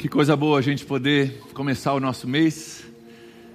Que coisa boa a gente poder começar o nosso mês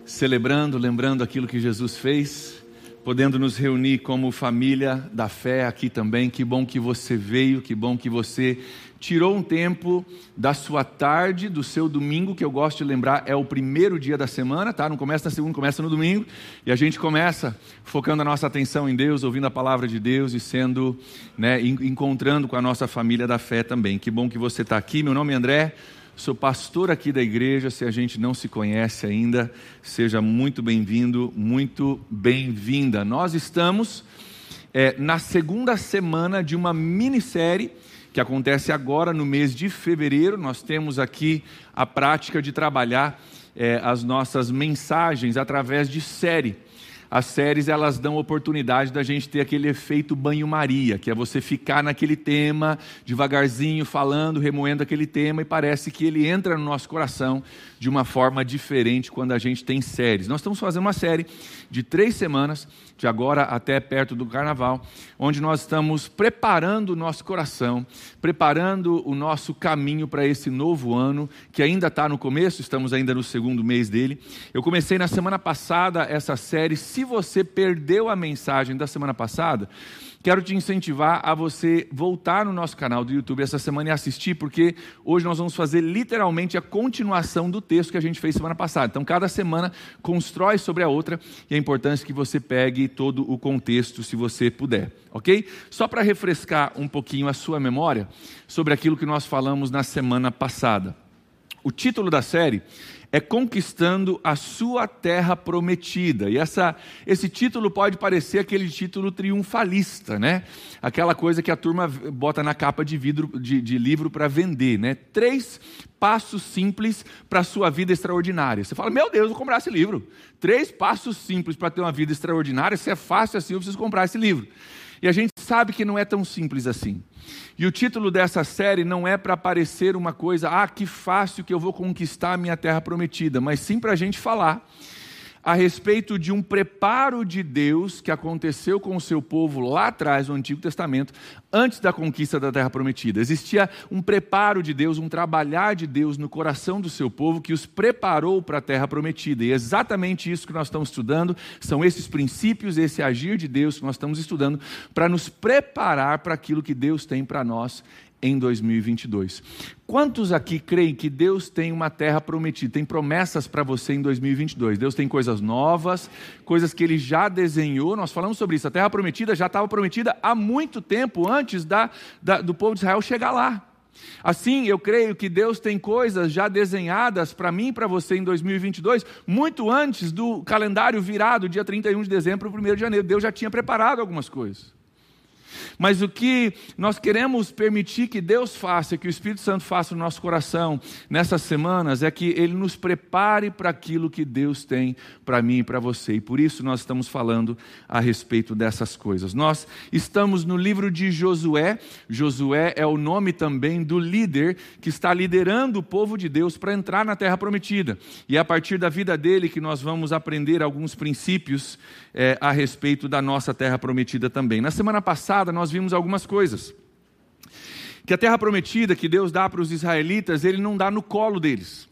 celebrando, lembrando aquilo que Jesus fez, podendo nos reunir como família da fé aqui também. Que bom que você veio, que bom que você tirou um tempo da sua tarde, do seu domingo, que eu gosto de lembrar, é o primeiro dia da semana, tá? Não começa na segunda, começa no domingo, e a gente começa focando a nossa atenção em Deus, ouvindo a palavra de Deus e sendo, né, encontrando com a nossa família da fé também. Que bom que você está aqui. Meu nome é André. Sou pastor aqui da igreja. Se a gente não se conhece ainda, seja muito bem-vindo, muito bem-vinda. Nós estamos é, na segunda semana de uma minissérie que acontece agora no mês de fevereiro. Nós temos aqui a prática de trabalhar é, as nossas mensagens através de série as séries elas dão oportunidade da gente ter aquele efeito banho-maria, que é você ficar naquele tema, devagarzinho, falando, remoendo aquele tema, e parece que ele entra no nosso coração de uma forma diferente quando a gente tem séries. Nós estamos fazendo uma série de três semanas, de agora até perto do carnaval, onde nós estamos preparando o nosso coração, preparando o nosso caminho para esse novo ano, que ainda está no começo, estamos ainda no segundo mês dele. Eu comecei na semana passada essa série. Se você perdeu a mensagem da semana passada, quero te incentivar a você voltar no nosso canal do YouTube essa semana e assistir, porque hoje nós vamos fazer literalmente a continuação do texto que a gente fez semana passada. Então, cada semana constrói sobre a outra e é importante que você pegue todo o contexto, se você puder, ok? Só para refrescar um pouquinho a sua memória sobre aquilo que nós falamos na semana passada. O título da série é conquistando a sua terra prometida. E essa, esse título pode parecer aquele título triunfalista, né? Aquela coisa que a turma bota na capa de, vidro, de, de livro para vender, né? Três passos simples para a sua vida extraordinária. Você fala, meu Deus, vou comprar esse livro. Três passos simples para ter uma vida extraordinária. Se é fácil assim, eu preciso comprar esse livro. E a gente sabe que não é tão simples assim. E o título dessa série não é para parecer uma coisa, ah, que fácil que eu vou conquistar a minha terra prometida, mas sim para a gente falar a respeito de um preparo de Deus que aconteceu com o seu povo lá atrás, no Antigo Testamento, antes da conquista da Terra Prometida. Existia um preparo de Deus, um trabalhar de Deus no coração do seu povo que os preparou para a Terra Prometida. E é exatamente isso que nós estamos estudando, são esses princípios, esse agir de Deus que nós estamos estudando para nos preparar para aquilo que Deus tem para nós em 2022. Quantos aqui creem que Deus tem uma terra prometida, tem promessas para você em 2022? Deus tem coisas novas, coisas que Ele já desenhou. Nós falamos sobre isso. A terra prometida já estava prometida há muito tempo antes da, da, do povo de Israel chegar lá. Assim, eu creio que Deus tem coisas já desenhadas para mim e para você em 2022, muito antes do calendário virado, dia 31 de dezembro para o 1 de janeiro. Deus já tinha preparado algumas coisas. Mas o que nós queremos permitir que Deus faça, que o Espírito Santo faça no nosso coração nessas semanas, é que Ele nos prepare para aquilo que Deus tem para mim e para você. E por isso nós estamos falando a respeito dessas coisas. Nós estamos no livro de Josué. Josué é o nome também do líder que está liderando o povo de Deus para entrar na terra prometida. E é a partir da vida dele que nós vamos aprender alguns princípios é, a respeito da nossa terra prometida também. Na semana passada nós vimos algumas coisas. Que a terra prometida que Deus dá para os israelitas, ele não dá no colo deles.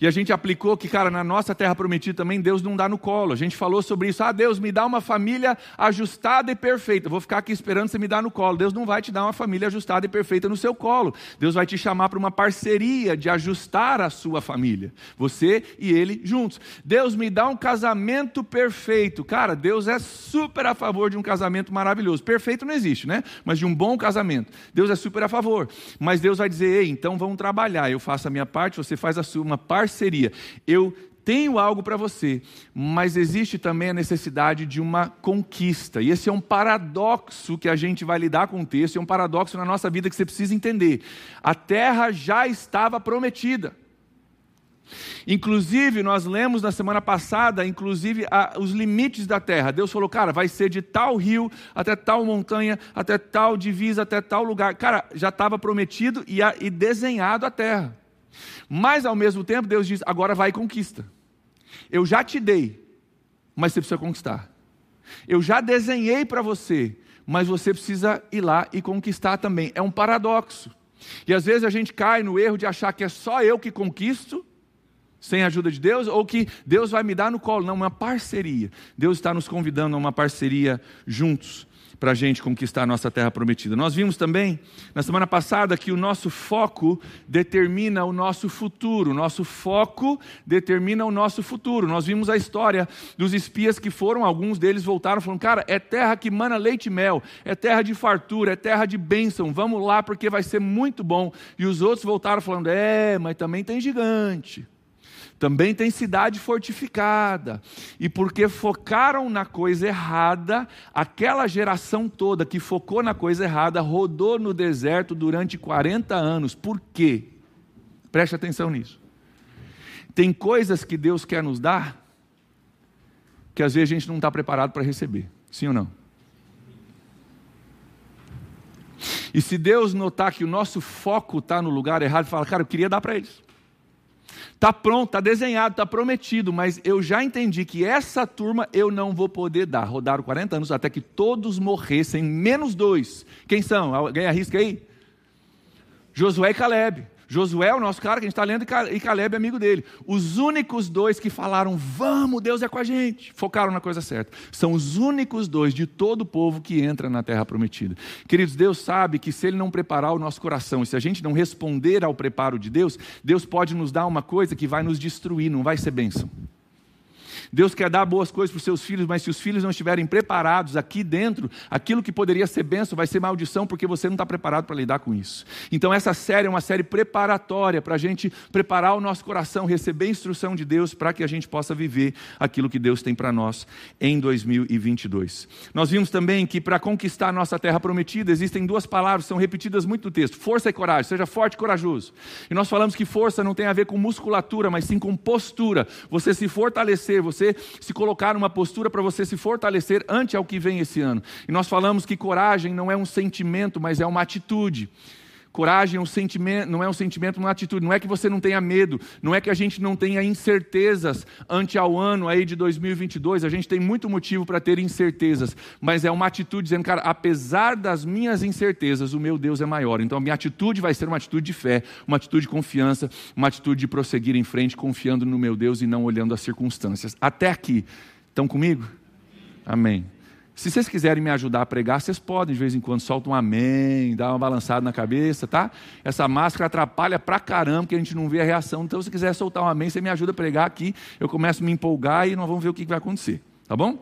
E a gente aplicou que, cara, na nossa terra prometida também, Deus não dá no colo. A gente falou sobre isso. Ah, Deus, me dá uma família ajustada e perfeita. Vou ficar aqui esperando você me dar no colo. Deus não vai te dar uma família ajustada e perfeita no seu colo. Deus vai te chamar para uma parceria de ajustar a sua família. Você e ele juntos. Deus me dá um casamento perfeito. Cara, Deus é super a favor de um casamento maravilhoso. Perfeito não existe, né? Mas de um bom casamento. Deus é super a favor. Mas Deus vai dizer, ei, então vamos trabalhar. Eu faço a minha parte, você faz a sua, uma parceria parceria. Eu tenho algo para você, mas existe também a necessidade de uma conquista. E esse é um paradoxo que a gente vai lidar com o texto, é um paradoxo na nossa vida que você precisa entender. A terra já estava prometida. Inclusive, nós lemos na semana passada, inclusive, a, os limites da terra. Deus falou, cara, vai ser de tal rio até tal montanha, até tal divisa, até tal lugar. Cara, já estava prometido e, a, e desenhado a terra. Mas ao mesmo tempo, Deus diz: agora vai e conquista. Eu já te dei, mas você precisa conquistar. Eu já desenhei para você, mas você precisa ir lá e conquistar também. É um paradoxo. E às vezes a gente cai no erro de achar que é só eu que conquisto, sem a ajuda de Deus, ou que Deus vai me dar no colo. Não, uma parceria. Deus está nos convidando a uma parceria juntos para a gente conquistar a nossa terra prometida. Nós vimos também, na semana passada, que o nosso foco determina o nosso futuro. O nosso foco determina o nosso futuro. Nós vimos a história dos espias que foram, alguns deles voltaram falando: cara, é terra que mana leite e mel, é terra de fartura, é terra de bênção, vamos lá porque vai ser muito bom. E os outros voltaram falando: é, mas também tem gigante também tem cidade fortificada. E porque focaram na coisa errada, aquela geração toda que focou na coisa errada rodou no deserto durante 40 anos. Por quê? Preste atenção nisso. Tem coisas que Deus quer nos dar que às vezes a gente não está preparado para receber. Sim ou não? E se Deus notar que o nosso foco está no lugar errado, fala, cara, eu queria dar para eles. Está pronto, está desenhado, está prometido, mas eu já entendi que essa turma eu não vou poder dar. Rodaram 40 anos até que todos morressem, menos dois. Quem são? Alguém arrisca aí? Josué e Caleb. Josué é o nosso cara que a gente está lendo e Caleb é amigo dele. Os únicos dois que falaram, vamos, Deus é com a gente, focaram na coisa certa. São os únicos dois de todo o povo que entra na terra prometida. Queridos, Deus sabe que se Ele não preparar o nosso coração, e se a gente não responder ao preparo de Deus, Deus pode nos dar uma coisa que vai nos destruir, não vai ser bênção. Deus quer dar boas coisas para os seus filhos, mas se os filhos não estiverem preparados aqui dentro, aquilo que poderia ser bênção vai ser maldição, porque você não está preparado para lidar com isso. Então, essa série é uma série preparatória para a gente preparar o nosso coração, receber a instrução de Deus para que a gente possa viver aquilo que Deus tem para nós em 2022. Nós vimos também que para conquistar a nossa terra prometida, existem duas palavras, são repetidas muito no texto: força e coragem, seja forte e corajoso. E nós falamos que força não tem a ver com musculatura, mas sim com postura. Você se fortalecer, você você se colocar numa postura para você se fortalecer ante ao que vem esse ano. E nós falamos que coragem não é um sentimento, mas é uma atitude. Coragem é um sentimento, não é um sentimento, uma atitude. Não é que você não tenha medo, não é que a gente não tenha incertezas ante ao ano aí de 2022. A gente tem muito motivo para ter incertezas, mas é uma atitude dizendo, cara, apesar das minhas incertezas, o meu Deus é maior. Então a minha atitude vai ser uma atitude de fé, uma atitude de confiança, uma atitude de prosseguir em frente, confiando no meu Deus e não olhando as circunstâncias. Até aqui, estão comigo? Amém. Se vocês quiserem me ajudar a pregar, vocês podem, de vez em quando, solta um amém, dá uma balançada na cabeça, tá? Essa máscara atrapalha pra caramba, porque a gente não vê a reação. Então, se quiser soltar um amém, você me ajuda a pregar aqui, eu começo a me empolgar e nós vamos ver o que vai acontecer, tá bom?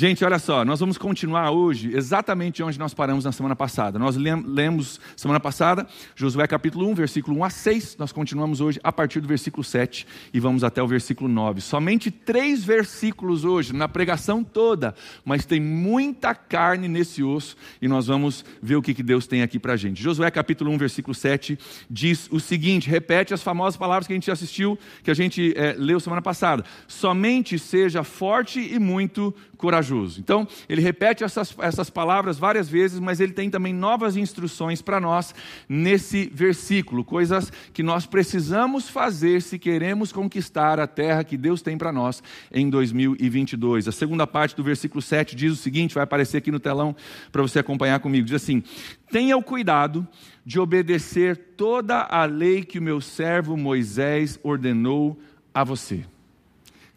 Gente, olha só, nós vamos continuar hoje exatamente onde nós paramos na semana passada. Nós lemos semana passada Josué capítulo 1, versículo 1 a 6. Nós continuamos hoje a partir do versículo 7 e vamos até o versículo 9. Somente três versículos hoje, na pregação toda, mas tem muita carne nesse osso e nós vamos ver o que Deus tem aqui para gente. Josué capítulo 1, versículo 7 diz o seguinte: repete as famosas palavras que a gente assistiu, que a gente é, leu semana passada. Somente seja forte e muito corajoso. Então, ele repete essas, essas palavras várias vezes, mas ele tem também novas instruções para nós nesse versículo, coisas que nós precisamos fazer se queremos conquistar a terra que Deus tem para nós em 2022. A segunda parte do versículo 7 diz o seguinte: vai aparecer aqui no telão para você acompanhar comigo. Diz assim: Tenha o cuidado de obedecer toda a lei que o meu servo Moisés ordenou a você.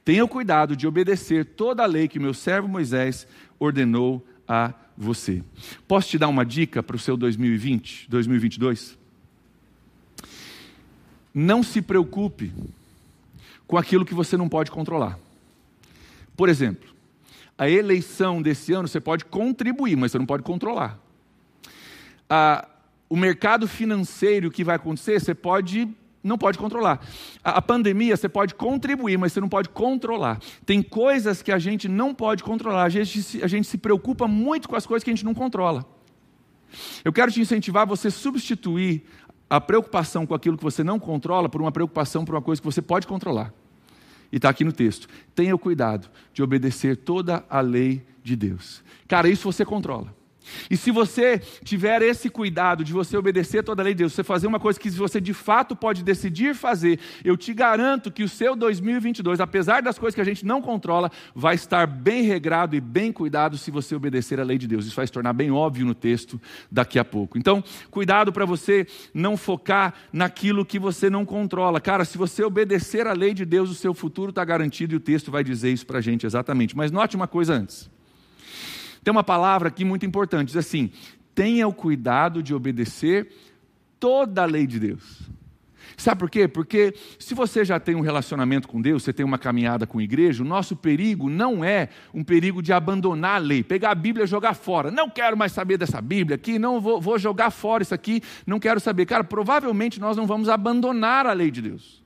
Tenha o cuidado de obedecer toda a lei que meu servo Moisés ordenou a você. Posso te dar uma dica para o seu 2020, 2022? Não se preocupe com aquilo que você não pode controlar. Por exemplo, a eleição desse ano você pode contribuir, mas você não pode controlar. O mercado financeiro que vai acontecer, você pode não pode controlar. A, a, pandemia você pode contribuir, mas você não pode controlar. Tem coisas que a gente não pode controlar. A gente, a gente se preocupa muito com as coisas que a gente não controla. Eu quero te incentivar a você substituir a preocupação com aquilo que você não controla por uma preocupação por uma coisa que você pode controlar. E está aqui no texto. Tenha o cuidado de obedecer toda a lei de Deus. Cara, isso você controla. E se você tiver esse cuidado de você obedecer toda a lei de Deus, você fazer uma coisa que você de fato pode decidir fazer, eu te garanto que o seu 2022, apesar das coisas que a gente não controla, vai estar bem regrado e bem cuidado se você obedecer a lei de Deus. Isso vai se tornar bem óbvio no texto daqui a pouco. Então, cuidado para você não focar naquilo que você não controla. Cara, se você obedecer a lei de Deus, o seu futuro está garantido e o texto vai dizer isso para a gente exatamente. Mas note uma coisa antes. Tem uma palavra aqui muito importante, diz assim: tenha o cuidado de obedecer toda a lei de Deus. Sabe por quê? Porque se você já tem um relacionamento com Deus, você tem uma caminhada com a igreja, o nosso perigo não é um perigo de abandonar a lei, pegar a Bíblia e jogar fora. Não quero mais saber dessa Bíblia aqui, não vou, vou jogar fora isso aqui, não quero saber. Cara, provavelmente nós não vamos abandonar a lei de Deus.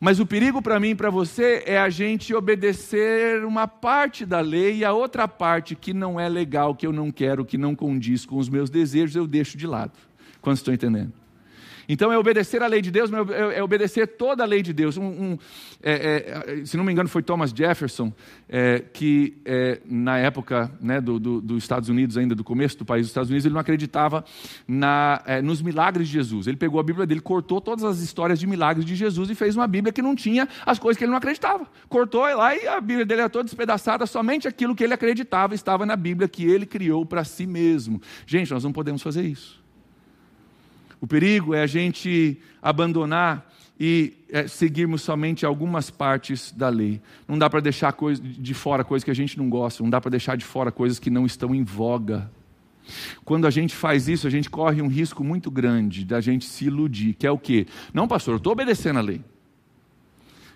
Mas o perigo para mim e para você é a gente obedecer uma parte da lei e a outra parte que não é legal, que eu não quero, que não condiz com os meus desejos, eu deixo de lado. Quando estão entendendo? Então é obedecer a lei de Deus, mas é, é obedecer toda a lei de Deus. Um, um, é, é, se não me engano, foi Thomas Jefferson, é, que é, na época né, dos do, do Estados Unidos, ainda do começo do país dos Estados Unidos, ele não acreditava na, nos milagres de Jesus. Ele pegou a Bíblia dele, cortou todas as histórias de milagres de Jesus e fez uma Bíblia que não tinha as coisas que ele não acreditava. Cortou lá e a Bíblia dele era toda despedaçada, somente aquilo que ele acreditava estava na Bíblia que ele criou para si mesmo. Gente, nós não podemos fazer isso. O perigo é a gente abandonar e é, seguirmos somente algumas partes da lei. Não dá para deixar coisa, de fora coisas que a gente não gosta, não dá para deixar de fora coisas que não estão em voga. Quando a gente faz isso, a gente corre um risco muito grande da gente se iludir, que é o quê? Não, pastor, eu estou obedecendo a lei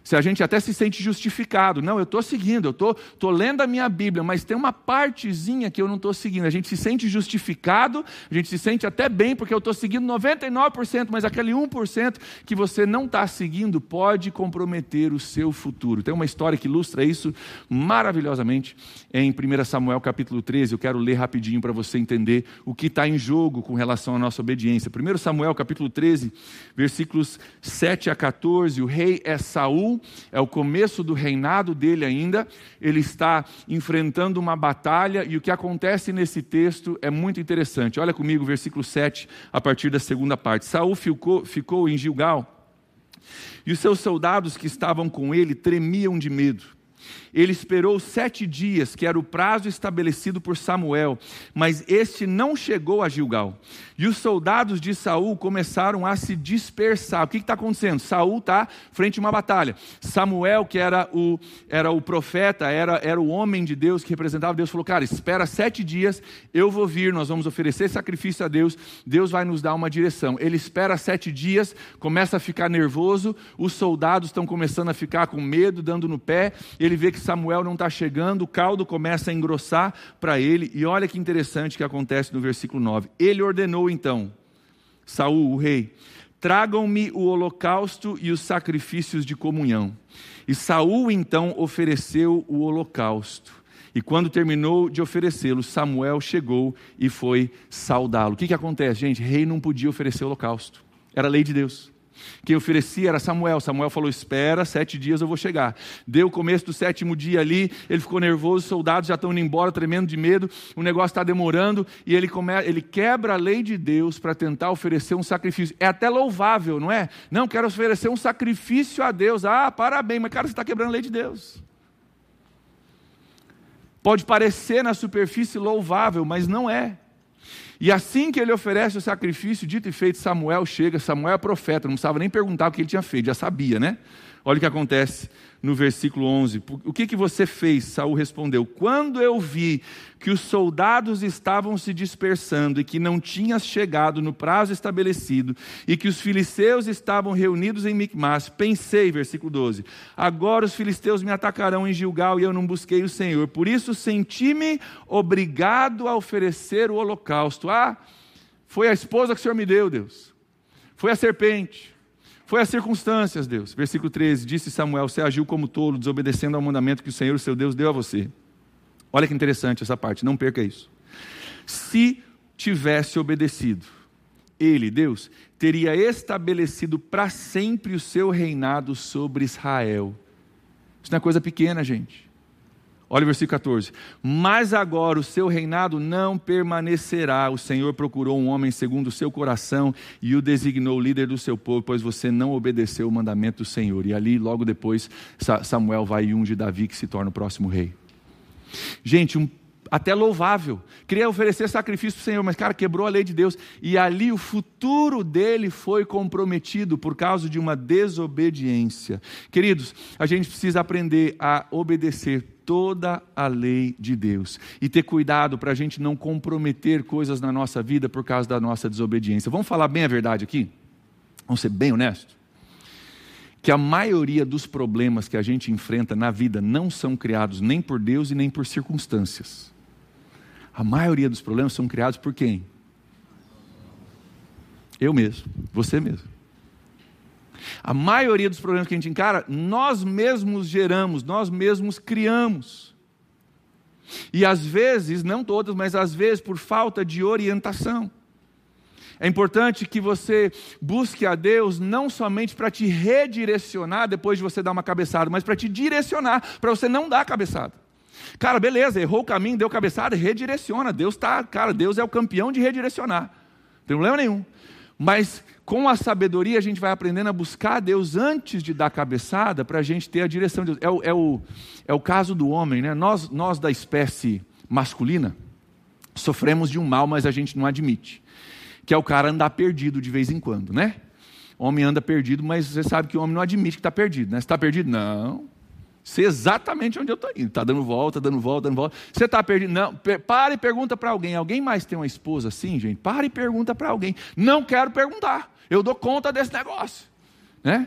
se a gente até se sente justificado. Não, eu estou seguindo, eu estou tô, tô lendo a minha Bíblia, mas tem uma partezinha que eu não estou seguindo. A gente se sente justificado, a gente se sente até bem, porque eu estou seguindo 99%, mas aquele 1% que você não está seguindo pode comprometer o seu futuro. Tem uma história que ilustra isso maravilhosamente em 1 Samuel capítulo 13. Eu quero ler rapidinho para você entender o que está em jogo com relação à nossa obediência. 1 Samuel capítulo 13, versículos 7 a 14. O rei é Saul é o começo do reinado dele ainda, ele está enfrentando uma batalha e o que acontece nesse texto é muito interessante. Olha comigo, versículo 7, a partir da segunda parte. Saul ficou, ficou em Gilgal e os seus soldados que estavam com ele tremiam de medo. Ele esperou sete dias, que era o prazo estabelecido por Samuel, mas este não chegou a Gilgal. E os soldados de Saul começaram a se dispersar. O que está acontecendo? Saul está frente a uma batalha. Samuel, que era o, era o profeta, era, era o homem de Deus que representava Deus, falou: Cara, espera sete dias, eu vou vir, nós vamos oferecer sacrifício a Deus, Deus vai nos dar uma direção. Ele espera sete dias, começa a ficar nervoso, os soldados estão começando a ficar com medo, dando no pé. Ele vê que Samuel não está chegando, o caldo começa a engrossar para ele, e olha que interessante que acontece no versículo 9. Ele ordenou então, Saul, o rei, tragam-me o holocausto e os sacrifícios de comunhão. E Saul então ofereceu o holocausto. E quando terminou de oferecê-lo, Samuel chegou e foi saudá-lo. O que, que acontece, gente? Rei não podia oferecer holocausto. Era lei de Deus. Quem oferecia era Samuel. Samuel falou: Espera, sete dias eu vou chegar. Deu o começo do sétimo dia ali, ele ficou nervoso, os soldados já estão indo embora, tremendo de medo, o negócio está demorando, e ele, come... ele quebra a lei de Deus para tentar oferecer um sacrifício. É até louvável, não é? Não, quero oferecer um sacrifício a Deus. Ah, parabéns, mas cara, você está quebrando a lei de Deus. Pode parecer na superfície louvável, mas não é. E assim que ele oferece o sacrifício, dito e feito, Samuel chega. Samuel é profeta, não precisava nem perguntar o que ele tinha feito, já sabia, né? Olha o que acontece no versículo 11. O que, que você fez? Saul respondeu: Quando eu vi que os soldados estavam se dispersando e que não tinhas chegado no prazo estabelecido e que os filisteus estavam reunidos em Micmas, pensei, versículo 12: Agora os filisteus me atacarão em Gilgal e eu não busquei o Senhor. Por isso senti-me obrigado a oferecer o holocausto. Ah, foi a esposa que o Senhor me deu, Deus. Foi a serpente foi as circunstâncias, Deus. Versículo 13: Disse Samuel: Você agiu como tolo, desobedecendo ao mandamento que o Senhor, seu Deus, deu a você. Olha que interessante essa parte, não perca isso. Se tivesse obedecido, ele, Deus, teria estabelecido para sempre o seu reinado sobre Israel. Isso não é coisa pequena, gente. Olha o versículo 14. Mas agora o seu reinado não permanecerá. O Senhor procurou um homem segundo o seu coração e o designou líder do seu povo, pois você não obedeceu o mandamento do Senhor. E ali, logo depois, Samuel vai e unge Davi, que se torna o próximo rei. Gente, um até louvável. Queria oferecer sacrifício para o Senhor, mas, cara, quebrou a lei de Deus. E ali o futuro dele foi comprometido por causa de uma desobediência. Queridos, a gente precisa aprender a obedecer toda a lei de Deus e ter cuidado para a gente não comprometer coisas na nossa vida por causa da nossa desobediência. Vamos falar bem a verdade aqui? Vamos ser bem honestos? Que a maioria dos problemas que a gente enfrenta na vida não são criados nem por Deus e nem por circunstâncias. A maioria dos problemas são criados por quem? Eu mesmo, você mesmo. A maioria dos problemas que a gente encara, nós mesmos geramos, nós mesmos criamos. E às vezes, não todas, mas às vezes por falta de orientação. É importante que você busque a Deus não somente para te redirecionar depois de você dar uma cabeçada, mas para te direcionar, para você não dar cabeçada. Cara, beleza, errou o caminho, deu cabeçada, redireciona. Deus está, cara, Deus é o campeão de redirecionar. Não tem problema nenhum. Mas com a sabedoria a gente vai aprendendo a buscar a Deus antes de dar cabeçada para a gente ter a direção de Deus. É o, é o, é o caso do homem, né? Nós, nós da espécie masculina sofremos de um mal, mas a gente não admite. Que é o cara andar perdido de vez em quando, né? Homem anda perdido, mas você sabe que o homem não admite que está perdido, né? Está perdido? Não. Sei exatamente onde eu estou indo. Está dando volta, dando volta, dando volta. Você está perdido? Não. Para e pergunta para alguém. Alguém mais tem uma esposa assim, gente? Para e pergunta para alguém. Não quero perguntar. Eu dou conta desse negócio. Né?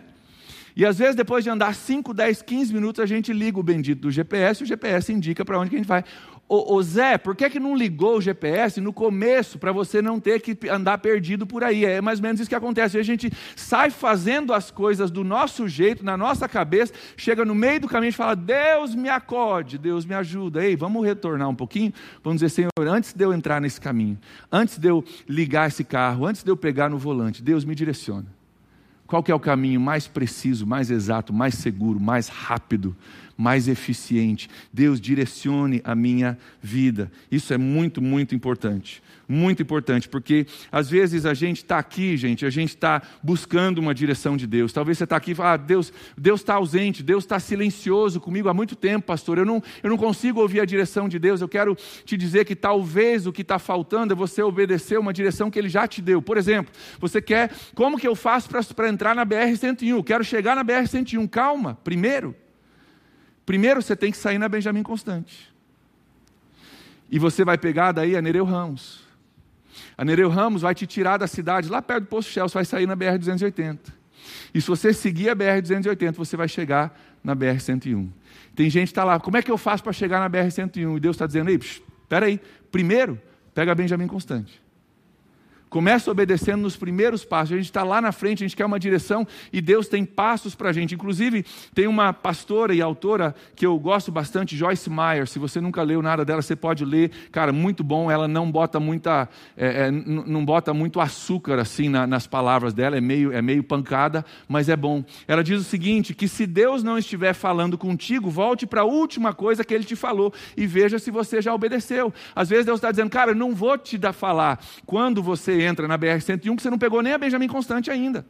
E às vezes, depois de andar 5, 10, 15 minutos, a gente liga o bendito do GPS e o GPS indica para onde que a gente vai. Ô, ô, Zé, por que, que não ligou o GPS no começo para você não ter que andar perdido por aí? É mais ou menos isso que acontece. A gente sai fazendo as coisas do nosso jeito, na nossa cabeça, chega no meio do caminho e fala: Deus me acode, Deus me ajuda. Ei, vamos retornar um pouquinho? Vamos dizer, Senhor, antes de eu entrar nesse caminho, antes de eu ligar esse carro, antes de eu pegar no volante, Deus me direciona. Qual que é o caminho mais preciso, mais exato, mais seguro, mais rápido, mais eficiente? Deus direcione a minha vida. Isso é muito, muito importante muito importante, porque às vezes a gente está aqui, gente, a gente está buscando uma direção de Deus. Talvez você está aqui e fala, ah, Deus está ausente, Deus está silencioso comigo há muito tempo, pastor. Eu não, eu não consigo ouvir a direção de Deus. Eu quero te dizer que talvez o que está faltando é você obedecer uma direção que Ele já te deu. Por exemplo, você quer, como que eu faço para entrar na BR-101? Quero chegar na BR-101. Calma, primeiro. Primeiro você tem que sair na Benjamin Constante. E você vai pegar daí a Nereu Ramos. A Nereu Ramos vai te tirar da cidade, lá perto do Posto Shell, você vai sair na BR-280. E se você seguir a BR-280, você vai chegar na BR-101. Tem gente que está lá, como é que eu faço para chegar na BR-101? E Deus está dizendo, ei, espera aí, primeiro, pega Benjamin Constante. Começa obedecendo nos primeiros passos. A gente está lá na frente, a gente quer uma direção e Deus tem passos para a gente. Inclusive, tem uma pastora e autora que eu gosto bastante, Joyce Meyer. Se você nunca leu nada dela, você pode ler. Cara, muito bom. Ela não bota muita, é, é, não bota muito açúcar assim na, nas palavras dela. É meio, é meio pancada, mas é bom. Ela diz o seguinte: que se Deus não estiver falando contigo, volte para a última coisa que Ele te falou e veja se você já obedeceu. Às vezes Deus está dizendo, cara, não vou te dar falar quando você entra na BR-101 que você não pegou nem a Benjamin Constante ainda.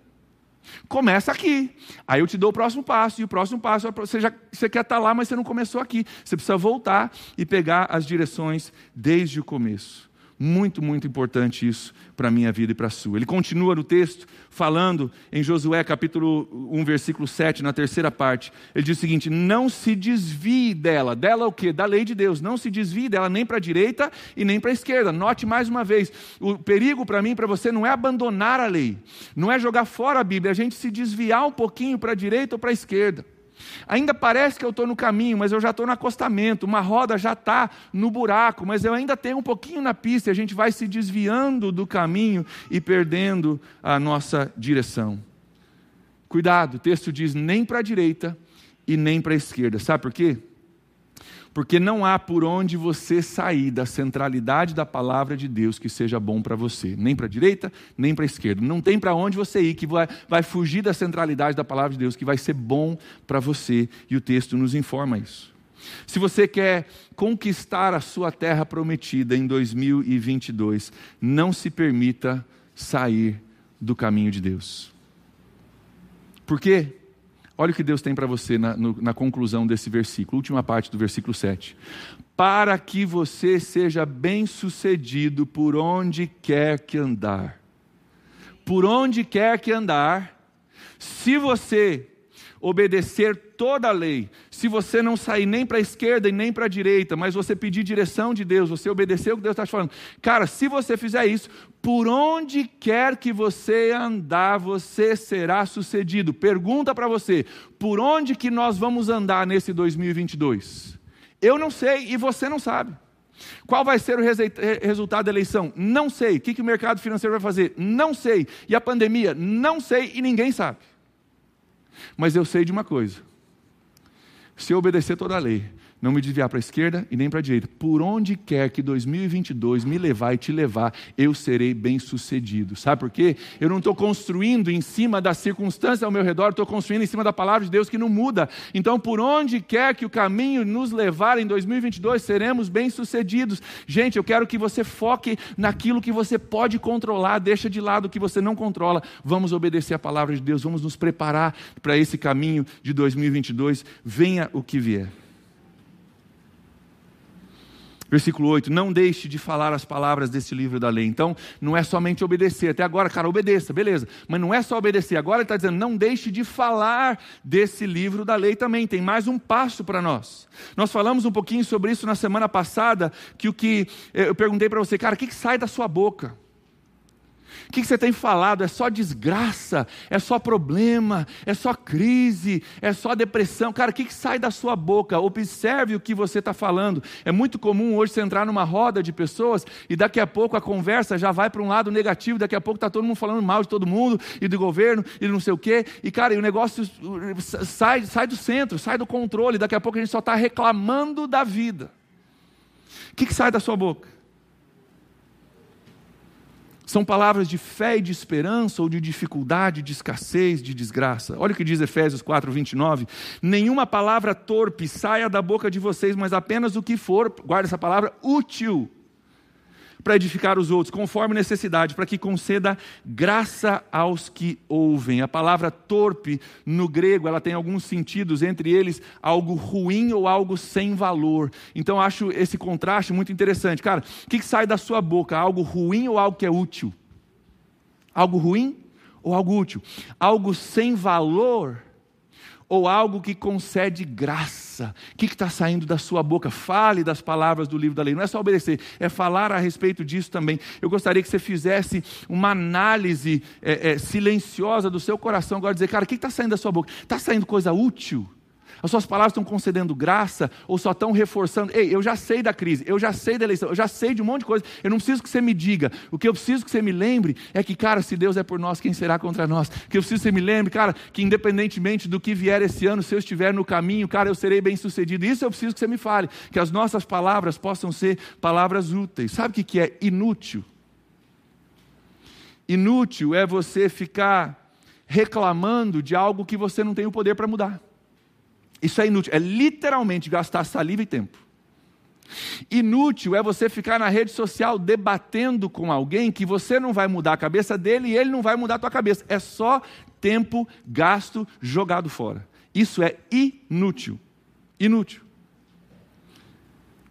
Começa aqui. Aí eu te dou o próximo passo. E o próximo passo, é você, já, você quer estar lá, mas você não começou aqui. Você precisa voltar e pegar as direções desde o começo. Muito, muito importante isso para a minha vida e para a sua. Ele continua no texto, falando em Josué capítulo 1, versículo 7, na terceira parte. Ele diz o seguinte: Não se desvie dela. Dela o quê? Da lei de Deus. Não se desvie dela nem para a direita e nem para a esquerda. Note mais uma vez: o perigo para mim e para você não é abandonar a lei, não é jogar fora a Bíblia, é a gente se desviar um pouquinho para a direita ou para a esquerda. Ainda parece que eu estou no caminho, mas eu já estou no acostamento. Uma roda já está no buraco, mas eu ainda tenho um pouquinho na pista. E a gente vai se desviando do caminho e perdendo a nossa direção. Cuidado, o texto diz nem para a direita e nem para a esquerda. Sabe por quê? Porque não há por onde você sair da centralidade da palavra de Deus que seja bom para você, nem para a direita, nem para a esquerda. Não tem para onde você ir que vai, vai fugir da centralidade da palavra de Deus, que vai ser bom para você, e o texto nos informa isso. Se você quer conquistar a sua terra prometida em 2022, não se permita sair do caminho de Deus. Por quê? Olha o que Deus tem para você na, no, na conclusão desse versículo, última parte do versículo 7. Para que você seja bem-sucedido por onde quer que andar. Por onde quer que andar, se você obedecer toda a lei, se você não sair nem para a esquerda e nem para a direita, mas você pedir direção de Deus, você obedecer o que Deus está te falando, cara, se você fizer isso, por onde quer que você andar, você será sucedido. Pergunta para você, por onde que nós vamos andar nesse 2022? Eu não sei e você não sabe. Qual vai ser o resultado da eleição? Não sei. O que, o mercado financeiro vai fazer? Não sei. E a pandemia? Não sei e ninguém sabe. Mas eu sei de uma coisa: se eu obedecer toda a lei, não me desviar para a esquerda e nem para a direita. Por onde quer que 2022 me levar e te levar, eu serei bem sucedido. Sabe por quê? Eu não estou construindo em cima das circunstâncias ao meu redor, estou construindo em cima da palavra de Deus que não muda. Então, por onde quer que o caminho nos levar em 2022, seremos bem sucedidos. Gente, eu quero que você foque naquilo que você pode controlar, deixa de lado o que você não controla. Vamos obedecer a palavra de Deus, vamos nos preparar para esse caminho de 2022, venha o que vier. Versículo 8: Não deixe de falar as palavras desse livro da lei. Então, não é somente obedecer. Até agora, cara, obedeça, beleza. Mas não é só obedecer. Agora ele está dizendo: não deixe de falar desse livro da lei também. Tem mais um passo para nós. Nós falamos um pouquinho sobre isso na semana passada. Que o que eh, eu perguntei para você, cara, o que, que sai da sua boca? O que você tem falado? É só desgraça, é só problema, é só crise, é só depressão. Cara, o que sai da sua boca? Observe o que você está falando. É muito comum hoje você entrar numa roda de pessoas e daqui a pouco a conversa já vai para um lado negativo, daqui a pouco está todo mundo falando mal de todo mundo e do governo e não sei o quê. E, cara, e o negócio sai, sai do centro, sai do controle. Daqui a pouco a gente só está reclamando da vida. O que sai da sua boca? São palavras de fé e de esperança, ou de dificuldade, de escassez, de desgraça. Olha o que diz Efésios 4, 29. Nenhuma palavra torpe saia da boca de vocês, mas apenas o que for, guarda essa palavra, útil para edificar os outros, conforme necessidade, para que conceda graça aos que ouvem. A palavra torpe no grego, ela tem alguns sentidos, entre eles algo ruim ou algo sem valor. Então acho esse contraste muito interessante. Cara, o que, sai da sua boca? Algo ruim ou algo que é útil? Algo ruim ou algo útil? Algo sem valor ou algo que concede graça. O que está saindo da sua boca? Fale das palavras do livro da lei. Não é só obedecer, é falar a respeito disso também. Eu gostaria que você fizesse uma análise é, é, silenciosa do seu coração. Agora, dizer, cara, o que está saindo da sua boca? Está saindo coisa útil? As suas palavras estão concedendo graça ou só estão reforçando? Ei, eu já sei da crise, eu já sei da eleição, eu já sei de um monte de coisa. Eu não preciso que você me diga. O que eu preciso que você me lembre é que, cara, se Deus é por nós, quem será contra nós? O que eu preciso que você me lembre, cara, que independentemente do que vier esse ano, se eu estiver no caminho, cara, eu serei bem sucedido. Isso eu preciso que você me fale. Que as nossas palavras possam ser palavras úteis. Sabe o que é inútil? Inútil é você ficar reclamando de algo que você não tem o poder para mudar. Isso é inútil, é literalmente gastar saliva e tempo. Inútil é você ficar na rede social debatendo com alguém que você não vai mudar a cabeça dele e ele não vai mudar a tua cabeça. É só tempo gasto jogado fora. Isso é inútil. Inútil.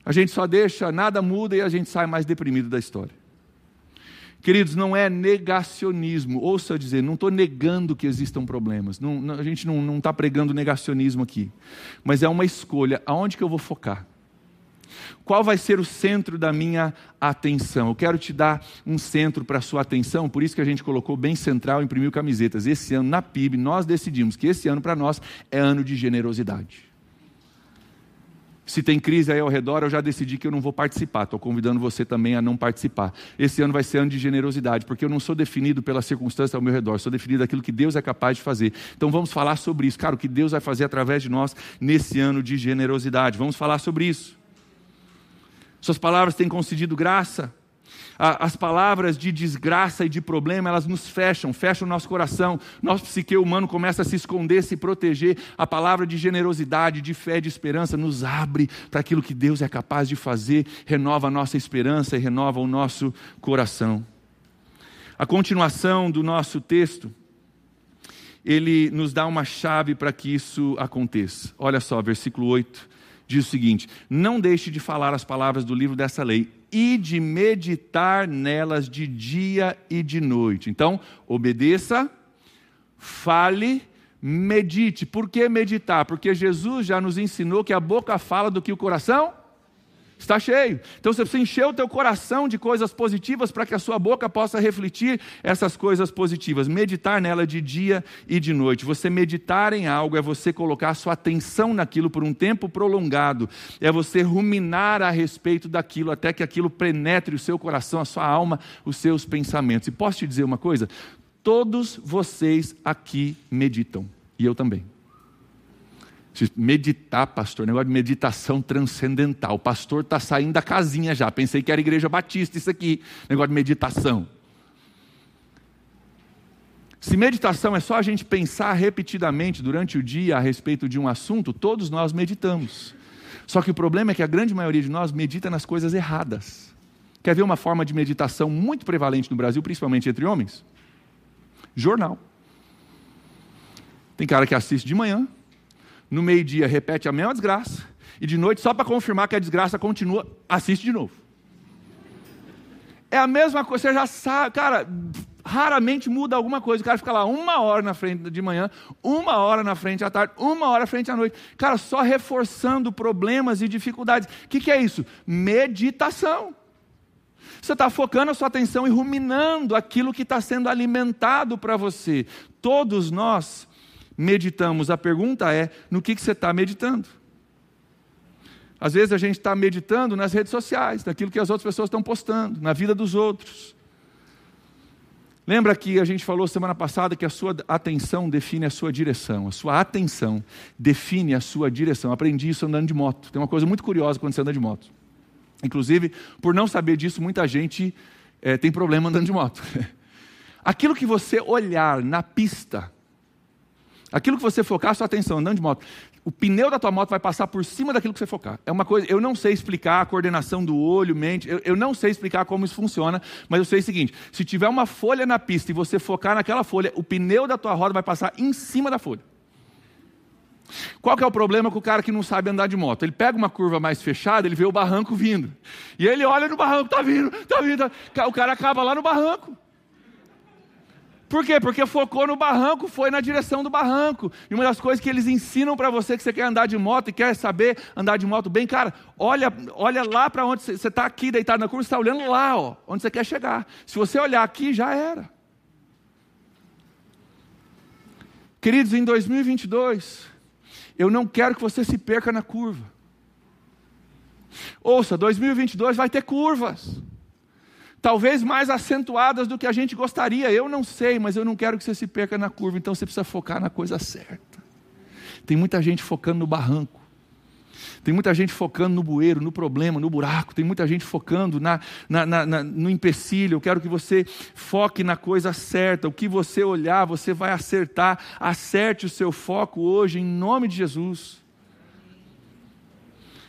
A gente só deixa, nada muda e a gente sai mais deprimido da história. Queridos, não é negacionismo. Ouça eu dizer, não estou negando que existam problemas. Não, não, a gente não está pregando negacionismo aqui. Mas é uma escolha. Aonde que eu vou focar? Qual vai ser o centro da minha atenção? Eu quero te dar um centro para a sua atenção, por isso que a gente colocou bem central, imprimiu camisetas. Esse ano, na PIB, nós decidimos que esse ano para nós é ano de generosidade. Se tem crise aí ao redor, eu já decidi que eu não vou participar. Estou convidando você também a não participar. Esse ano vai ser ano de generosidade, porque eu não sou definido pela circunstância ao meu redor, sou definido daquilo que Deus é capaz de fazer. Então vamos falar sobre isso. Cara, o que Deus vai fazer através de nós nesse ano de generosidade. Vamos falar sobre isso. Suas palavras têm concedido graça. As palavras de desgraça e de problema, elas nos fecham, fecham o nosso coração. Nosso psique humano começa a se esconder, se proteger. A palavra de generosidade, de fé, de esperança nos abre para aquilo que Deus é capaz de fazer, renova a nossa esperança e renova o nosso coração. A continuação do nosso texto, ele nos dá uma chave para que isso aconteça. Olha só, versículo 8 diz o seguinte: Não deixe de falar as palavras do livro dessa lei e de meditar nelas de dia e de noite. Então, obedeça, fale, medite. Por que meditar? Porque Jesus já nos ensinou que a boca fala do que o coração está cheio. Então você precisa encher o teu coração de coisas positivas para que a sua boca possa refletir essas coisas positivas. Meditar nela de dia e de noite. Você meditar em algo é você colocar a sua atenção naquilo por um tempo prolongado. É você ruminar a respeito daquilo até que aquilo penetre o seu coração, a sua alma, os seus pensamentos. E posso te dizer uma coisa? Todos vocês aqui meditam. E eu também. Meditar, pastor, negócio de meditação transcendental. O pastor está saindo da casinha já. Pensei que era igreja batista isso aqui, negócio de meditação. Se meditação é só a gente pensar repetidamente durante o dia a respeito de um assunto, todos nós meditamos. Só que o problema é que a grande maioria de nós medita nas coisas erradas. Quer ver uma forma de meditação muito prevalente no Brasil, principalmente entre homens? Jornal. Tem cara que assiste de manhã, no meio-dia repete a mesma desgraça, e de noite, só para confirmar que a desgraça continua, assiste de novo. É a mesma coisa, você já sabe, cara, raramente muda alguma coisa. O cara fica lá uma hora na frente de manhã, uma hora na frente à tarde, uma hora na frente à noite. Cara, só reforçando problemas e dificuldades. O que, que é isso? Meditação. Você está focando a sua atenção e ruminando aquilo que está sendo alimentado para você. Todos nós meditamos. A pergunta é: no que, que você está meditando? Às vezes a gente está meditando nas redes sociais, naquilo que as outras pessoas estão postando, na vida dos outros. Lembra que a gente falou semana passada que a sua atenção define a sua direção, a sua atenção define a sua direção. Aprendi isso andando de moto. Tem uma coisa muito curiosa quando você anda de moto. Inclusive, por não saber disso, muita gente é, tem problema andando de moto. Aquilo que você olhar na pista Aquilo que você focar sua atenção andando de moto, o pneu da tua moto vai passar por cima daquilo que você focar. É uma coisa, eu não sei explicar a coordenação do olho, mente, eu, eu, não sei explicar como isso funciona, mas eu sei o seguinte: se tiver uma folha na pista e você focar naquela folha, o pneu da tua roda vai passar em cima da folha. Qual que é o problema com o cara que não sabe andar de moto? Ele pega uma curva mais fechada, ele vê o barranco vindo. E ele olha no barranco, tá vindo, tá vindo. O cara acaba lá no barranco. Por quê? Porque focou no barranco, foi na direção do barranco. E uma das coisas que eles ensinam para você que você quer andar de moto e quer saber andar de moto bem, cara, olha, olha lá para onde você está aqui deitado na curva, você está olhando lá, ó, onde você quer chegar. Se você olhar aqui, já era. Queridos, em 2022, eu não quero que você se perca na curva. Ouça, 2022 vai ter curvas talvez mais acentuadas do que a gente gostaria. Eu não sei, mas eu não quero que você se perca na curva, então você precisa focar na coisa certa. Tem muita gente focando no barranco. Tem muita gente focando no bueiro, no problema, no buraco. Tem muita gente focando na, na, na, no empecilho. Eu quero que você foque na coisa certa. O que você olhar, você vai acertar. Acerte o seu foco hoje, em nome de Jesus.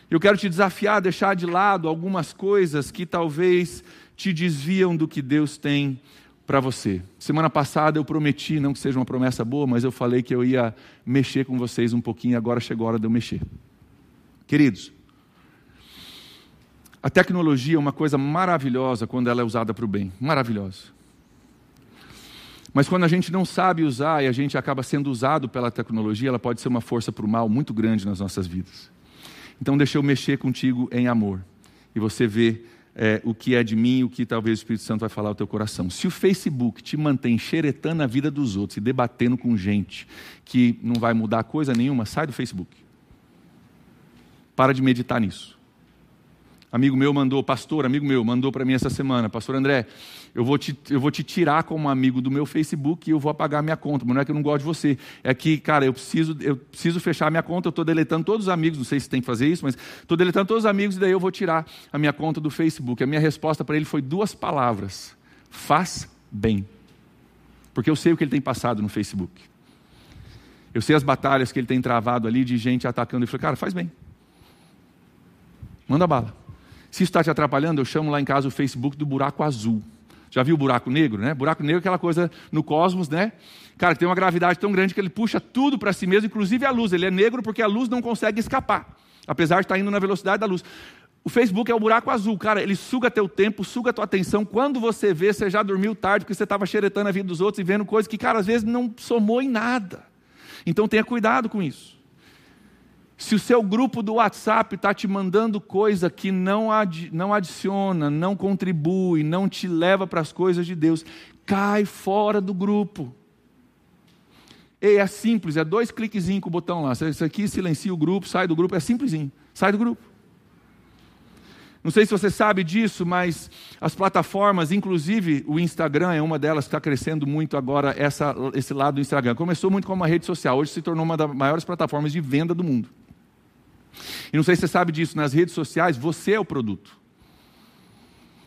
Eu quero te desafiar a deixar de lado algumas coisas que talvez te desviam do que Deus tem para você. Semana passada eu prometi, não que seja uma promessa boa, mas eu falei que eu ia mexer com vocês um pouquinho, agora chegou a hora de eu mexer. Queridos, a tecnologia é uma coisa maravilhosa quando ela é usada para o bem, maravilhosa. Mas quando a gente não sabe usar e a gente acaba sendo usado pela tecnologia, ela pode ser uma força para o mal muito grande nas nossas vidas. Então deixa eu mexer contigo em amor. E você vê é, o que é de mim, o que talvez o Espírito Santo vai falar ao teu coração. Se o Facebook te mantém xeretando a vida dos outros e debatendo com gente que não vai mudar coisa nenhuma, sai do Facebook. Para de meditar nisso. Amigo meu mandou, pastor, amigo meu, mandou para mim essa semana, pastor André, eu vou, te, eu vou te tirar como amigo do meu Facebook e eu vou apagar minha conta. Mas não é que eu não gosto de você. É que, cara, eu preciso, eu preciso fechar minha conta, eu estou deletando todos os amigos, não sei se tem que fazer isso, mas estou deletando todos os amigos e daí eu vou tirar a minha conta do Facebook. A minha resposta para ele foi duas palavras: faz bem. Porque eu sei o que ele tem passado no Facebook. Eu sei as batalhas que ele tem travado ali de gente atacando. Ele falou, cara, faz bem. Manda bala. Se isso está te atrapalhando, eu chamo lá em casa o Facebook do buraco azul. Já viu o buraco negro, né? Buraco negro é aquela coisa no cosmos, né? Cara, que tem uma gravidade tão grande que ele puxa tudo para si mesmo, inclusive a luz. Ele é negro porque a luz não consegue escapar, apesar de estar indo na velocidade da luz. O Facebook é o buraco azul, cara, ele suga teu tempo, suga tua atenção. Quando você vê, você já dormiu tarde porque você estava xeretando a vida dos outros e vendo coisas que, cara, às vezes não somou em nada. Então tenha cuidado com isso. Se o seu grupo do WhatsApp está te mandando coisa que não, ad, não adiciona, não contribui, não te leva para as coisas de Deus, cai fora do grupo. Ei, é simples, é dois cliquezinhos com o botão lá. Isso aqui silencia o grupo, sai do grupo, é simplesinho. Sai do grupo. Não sei se você sabe disso, mas as plataformas, inclusive o Instagram é uma delas que está crescendo muito agora, essa, esse lado do Instagram. Começou muito como uma rede social, hoje se tornou uma das maiores plataformas de venda do mundo. E não sei se você sabe disso, nas redes sociais você é o produto.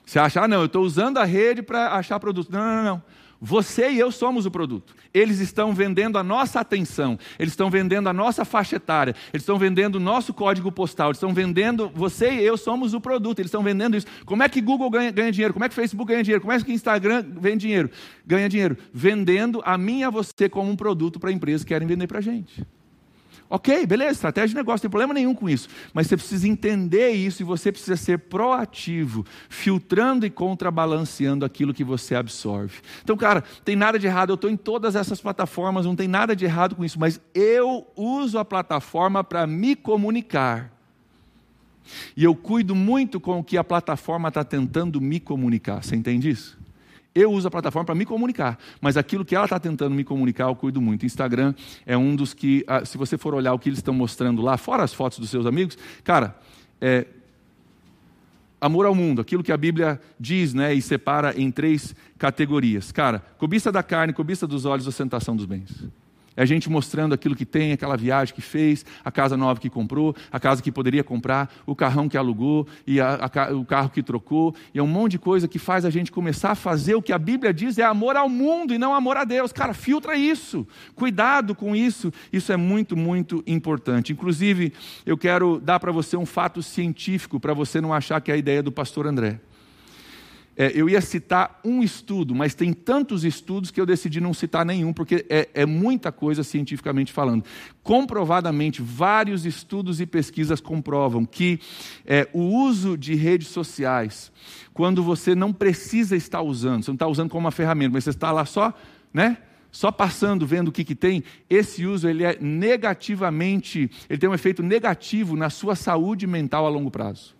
Você acha, ah, não, eu estou usando a rede para achar produto. Não, não, não. Você e eu somos o produto. Eles estão vendendo a nossa atenção, eles estão vendendo a nossa faixa etária, eles estão vendendo o nosso código postal, eles estão vendendo. Você e eu somos o produto, eles estão vendendo isso. Como é que Google ganha, ganha dinheiro? Como é que Facebook ganha dinheiro? Como é que Instagram ganha dinheiro? Ganha dinheiro vendendo a mim e a você como um produto para empresas que querem vender para a gente. Ok, beleza, estratégia de negócio, não tem problema nenhum com isso. Mas você precisa entender isso e você precisa ser proativo, filtrando e contrabalanceando aquilo que você absorve. Então, cara, tem nada de errado, eu estou em todas essas plataformas, não tem nada de errado com isso, mas eu uso a plataforma para me comunicar. E eu cuido muito com o que a plataforma está tentando me comunicar. Você entende isso? Eu uso a plataforma para me comunicar, mas aquilo que ela está tentando me comunicar, eu cuido muito. Instagram é um dos que, ah, se você for olhar o que eles estão mostrando lá, fora as fotos dos seus amigos, cara, é, amor ao mundo, aquilo que a Bíblia diz né, e separa em três categorias. Cara, cobiça da carne, cobiça dos olhos, ostentação dos bens. É a gente mostrando aquilo que tem, aquela viagem que fez, a casa nova que comprou, a casa que poderia comprar, o carrão que alugou e a, a, o carro que trocou. E é um monte de coisa que faz a gente começar a fazer o que a Bíblia diz é amor ao mundo e não amor a Deus. Cara, filtra isso. Cuidado com isso. Isso é muito, muito importante. Inclusive, eu quero dar para você um fato científico para você não achar que é a ideia do pastor André. É, eu ia citar um estudo, mas tem tantos estudos que eu decidi não citar nenhum, porque é, é muita coisa cientificamente falando. Comprovadamente, vários estudos e pesquisas comprovam que é, o uso de redes sociais, quando você não precisa estar usando, você não está usando como uma ferramenta, mas você está lá só, né? só passando, vendo o que, que tem, esse uso ele é negativamente, ele tem um efeito negativo na sua saúde mental a longo prazo.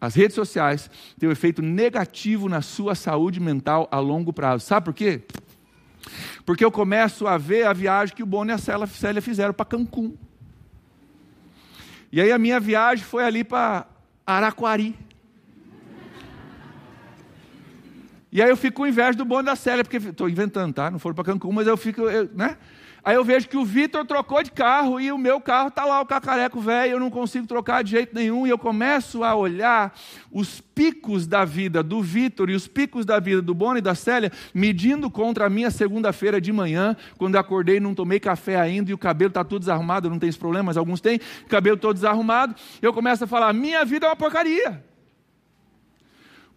As redes sociais têm um efeito negativo na sua saúde mental a longo prazo. Sabe por quê? Porque eu começo a ver a viagem que o Bono e a Célia fizeram para Cancún. E aí a minha viagem foi ali para Araquari. E aí eu fico com inveja do Bono e da Célia, porque estou inventando, tá? Não foram para Cancún, mas eu fico, eu, né? Aí eu vejo que o Vitor trocou de carro e o meu carro está lá, o cacareco velho, eu não consigo trocar de jeito nenhum. E eu começo a olhar os picos da vida do Vitor e os picos da vida do Bono e da Célia, medindo contra a minha segunda-feira de manhã, quando eu acordei não tomei café ainda e o cabelo está todo desarrumado, não tem esse problema, mas alguns têm, cabelo todo desarrumado. Eu começo a falar: minha vida é uma porcaria.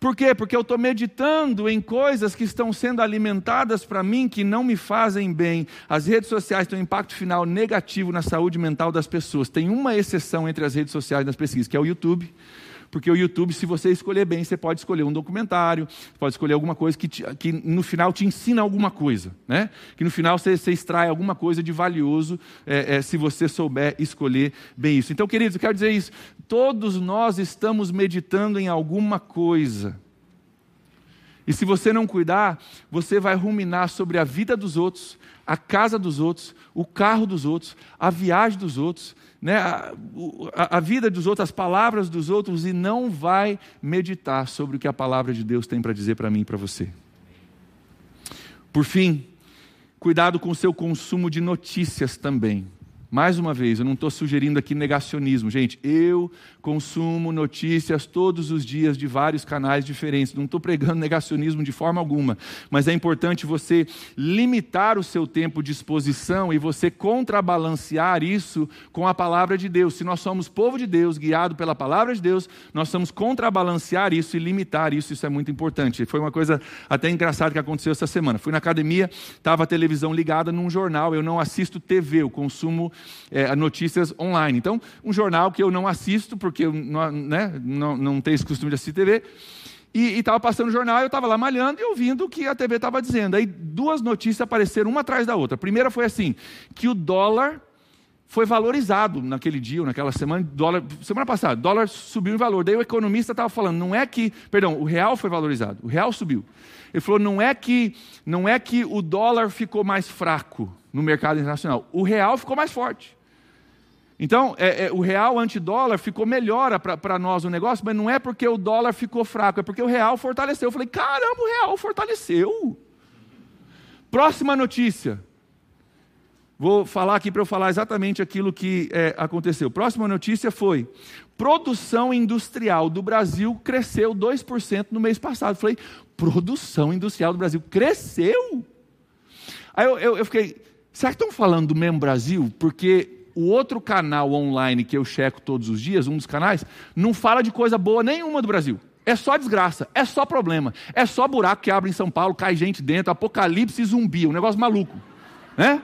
Por quê? Porque eu estou meditando em coisas que estão sendo alimentadas para mim que não me fazem bem. As redes sociais têm um impacto final negativo na saúde mental das pessoas. Tem uma exceção entre as redes sociais nas pesquisas, que é o YouTube. Porque o YouTube, se você escolher bem, você pode escolher um documentário, pode escolher alguma coisa que, te, que no final te ensina alguma coisa. Né? Que no final você, você extrai alguma coisa de valioso é, é, se você souber escolher bem isso. Então, queridos, eu quero dizer isso. Todos nós estamos meditando em alguma coisa. E se você não cuidar, você vai ruminar sobre a vida dos outros, a casa dos outros, o carro dos outros, a viagem dos outros, né, a, a, vida dos outros, as palavras dos outros, e não vai meditar sobre o que a palavra de Deus tem para dizer para mim e para você. Por fim, cuidado com o seu consumo de notícias também. Mais uma vez, eu não estou sugerindo aqui negacionismo, gente. Eu consumo notícias todos os dias de vários canais diferentes. Não estou pregando negacionismo de forma alguma, mas é importante você limitar o seu tempo de exposição e você contrabalancear isso com a palavra de Deus. Se nós somos povo de Deus, guiado pela palavra de Deus, nós somos contrabalancear isso e limitar isso. Isso é muito importante. Foi uma coisa até engraçada que aconteceu essa semana. Fui na academia, estava a televisão ligada num jornal. Eu não assisto TV, eu consumo é, notícias online. Então, um jornal que eu não assisto, porque eu não, né, não, não tenho esse costume de assistir TV. E estava passando o jornal, eu estava lá malhando e ouvindo o que a TV estava dizendo. Aí duas notícias apareceram uma atrás da outra. A primeira foi assim: que o dólar foi valorizado naquele dia, ou naquela semana, dólar, semana passada, dólar subiu em valor. Daí o economista estava falando, não é que, perdão, o real foi valorizado, o real subiu. Ele falou, não é que, não é que o dólar ficou mais fraco no mercado internacional, o real ficou mais forte. Então, é, é, o real antidólar ficou melhor para nós o negócio, mas não é porque o dólar ficou fraco, é porque o real fortaleceu. Eu falei, caramba, o real fortaleceu. Próxima notícia. Vou falar aqui para eu falar exatamente aquilo que é, aconteceu. Próxima notícia foi: produção industrial do Brasil cresceu 2% no mês passado. Falei, produção industrial do Brasil cresceu? Aí eu, eu, eu fiquei, será que estão falando do mesmo Brasil? Porque o outro canal online que eu checo todos os dias, um dos canais, não fala de coisa boa nenhuma do Brasil. É só desgraça, é só problema, é só buraco que abre em São Paulo, cai gente dentro, apocalipse zumbi, um negócio maluco. Né?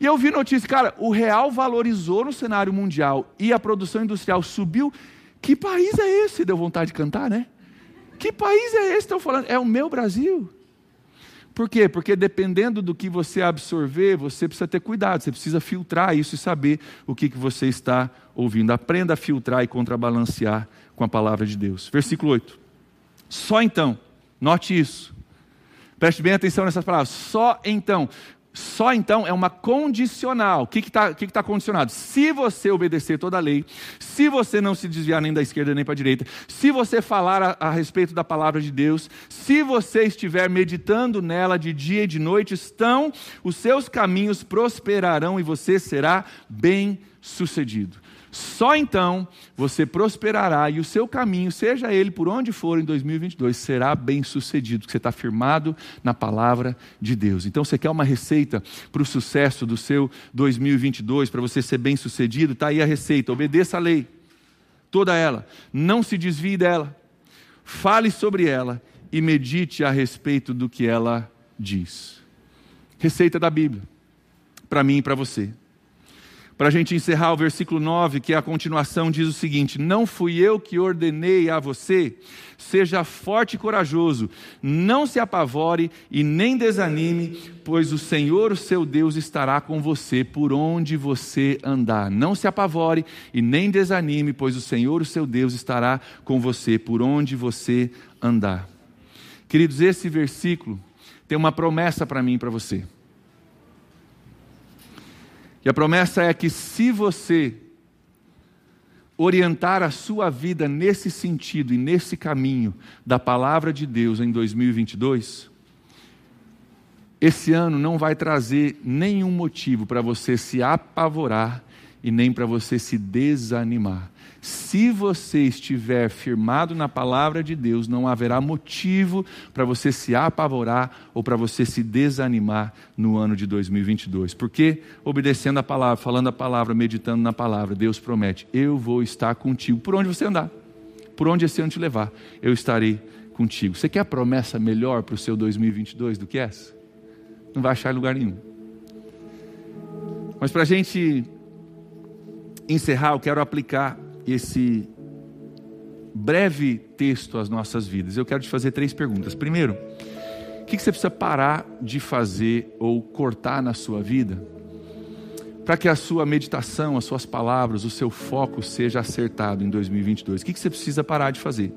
E eu vi notícia, cara, o real valorizou no cenário mundial e a produção industrial subiu. Que país é esse? Deu vontade de cantar, né? Que país é esse? Estão falando, é o meu Brasil. Por quê? Porque dependendo do que você absorver, você precisa ter cuidado, você precisa filtrar isso e saber o que, que você está ouvindo. Aprenda a filtrar e contrabalancear com a palavra de Deus. Versículo 8. Só então, note isso. Preste bem atenção nessas palavras. Só então. Só então é uma condicional. O que está que que tá condicionado? Se você obedecer toda a lei, se você não se desviar nem da esquerda nem para a direita, se você falar a, a, respeito da palavra de Deus, se você estiver meditando nela de dia e de noite, estão, os seus caminhos prosperarão e você será bem sucedido. Só então você prosperará e o seu caminho, seja ele por onde for em 2022, será bem sucedido, porque você está firmado na palavra de Deus. Então você quer uma receita para o sucesso do seu 2022, para você ser bem sucedido? Está aí a receita: obedeça a lei, toda ela, não se desvie dela, fale sobre ela e medite a respeito do que ela diz. Receita da Bíblia, para mim e para você. Para a gente encerrar o versículo 9, que é a continuação, diz o seguinte: Não fui eu que ordenei a você, seja forte e corajoso, não se apavore e nem desanime, pois o Senhor, o seu Deus, estará com você por onde você andar. Não se apavore e nem desanime, pois o Senhor, o seu Deus, estará com você por onde você andar. Queridos, esse versículo tem uma promessa para mim e para você. E a promessa é que se você orientar a sua vida nesse sentido e nesse caminho da palavra de Deus em 2022, esse ano não vai trazer nenhum motivo para você se apavorar e nem para você se desanimar. Se você estiver firmado na palavra de Deus, não haverá motivo para você se apavorar ou para você se desanimar no ano de 2022. Porque obedecendo a palavra, falando a palavra, meditando na palavra, Deus promete: eu vou estar contigo por onde você andar, por onde esse ano te levar, eu estarei contigo. Você quer a promessa melhor para o seu 2022 do que essa? Não vai achar em lugar nenhum. Mas para a gente encerrar, eu quero aplicar esse breve texto às nossas vidas. Eu quero te fazer três perguntas. Primeiro, o que você precisa parar de fazer ou cortar na sua vida para que a sua meditação, as suas palavras, o seu foco seja acertado em 2022? O que você precisa parar de fazer?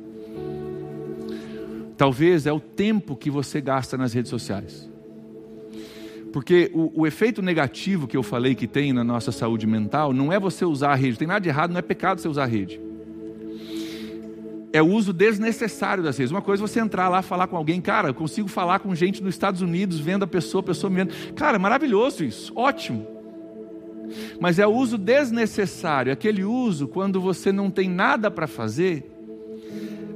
Talvez é o tempo que você gasta nas redes sociais. Porque o, o, efeito negativo que eu falei que tem na nossa saúde mental não é você usar a rede, tem nada de errado, não é pecado você usar a rede. É o uso desnecessário das redes. Uma coisa é você entrar lá falar com alguém, cara, eu consigo falar com gente nos Estados Unidos, vendo a pessoa, a pessoa me vendo. Cara, é maravilhoso isso, ótimo. Mas é o uso desnecessário, aquele uso quando você não tem nada para fazer,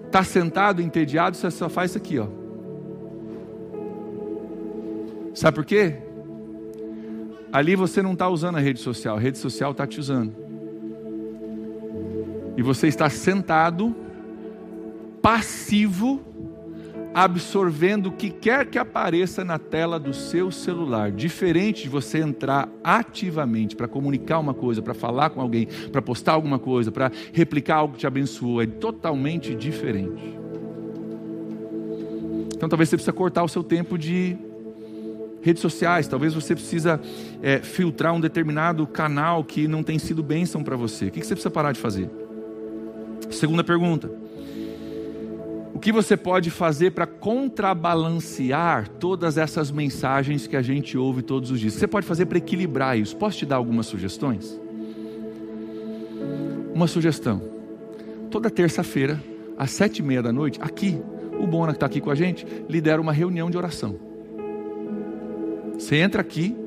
está sentado, entediado, você só faz isso aqui, ó. Sabe por quê? Ali você não está usando a rede social, a rede social está te usando. E você está sentado, passivo, absorvendo o que quer que apareça na tela do seu celular. Diferente de você entrar ativamente para comunicar uma coisa, para falar com alguém, para postar alguma coisa, para replicar algo que te abençoou. É totalmente diferente. Então talvez você precisa cortar o seu tempo de redes sociais, talvez você precisa é, filtrar um determinado canal que não tem sido bênção para você. O que você precisa parar de fazer? Segunda pergunta. O que você pode fazer para contrabalancear todas essas mensagens que a gente ouve todos os dias? Você pode fazer para equilibrar isso? Posso te dar algumas sugestões? Uma sugestão. Toda terça-feira, às sete e meia da noite, aqui, o Bona que está aqui com a gente, lidera uma reunião de oração. Você entra aqui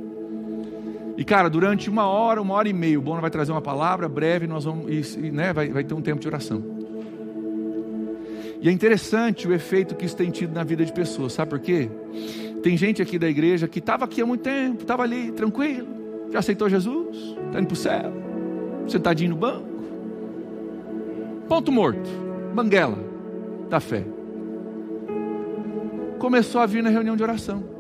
e, cara, durante uma hora, uma hora e meia, o Bono vai trazer uma palavra breve, nós vamos, e, né, vai, vai ter um tempo de oração. E é interessante o efeito que isso tem tido na vida de pessoas, sabe por quê? Tem gente aqui da igreja que estava aqui há muito tempo, estava ali tranquilo, já aceitou Jesus, está indo para o céu, sentadinho no banco. Ponto morto, banguela da fé. Começou a vir na reunião de oração.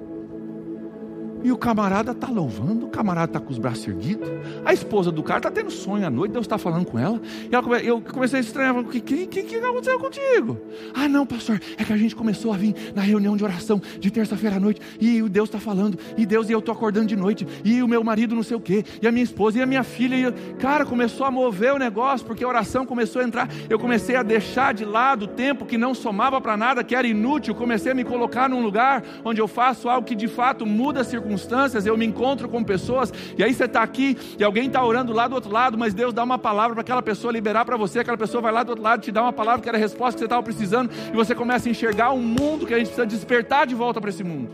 E o camarada está louvando, o camarada está com os braços erguidos. A esposa do cara está tendo sonho à noite, Deus está falando com ela. E ela, eu comecei a estranhar, o que, que, que, que aconteceu contigo? Ah, não, pastor, é que a gente começou a vir na reunião de oração de terça-feira à noite. E o Deus está falando, e Deus, e eu estou acordando de noite. E o meu marido não sei o quê, e a minha esposa, e a minha filha. E, cara, começou a mover o negócio, porque a oração começou a entrar. Eu comecei a deixar de lado o tempo que não somava para nada, que era inútil. Comecei a me colocar num lugar onde eu faço algo que de fato muda a circunstância circunstâncias, eu me encontro com pessoas, e aí você está aqui e alguém está orando lá do outro lado, mas Deus dá uma palavra para aquela pessoa liberar para você, aquela pessoa vai lá do outro lado te dá uma palavra que era a resposta que você estava precisando, e você começa a enxergar um mundo que a gente precisa despertar de volta para esse mundo.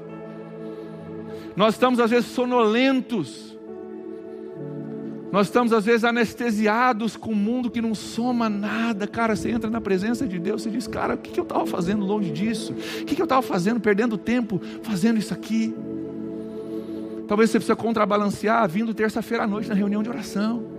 Nós estamos às vezes sonolentos, nós estamos às vezes anestesiados com um mundo que não soma nada. Cara, você entra na presença de Deus e diz: Cara, o que eu estava fazendo longe disso? O que eu estava fazendo, perdendo tempo, fazendo isso aqui? Talvez você precisa contrabalancear vindo terça-feira à noite na reunião de oração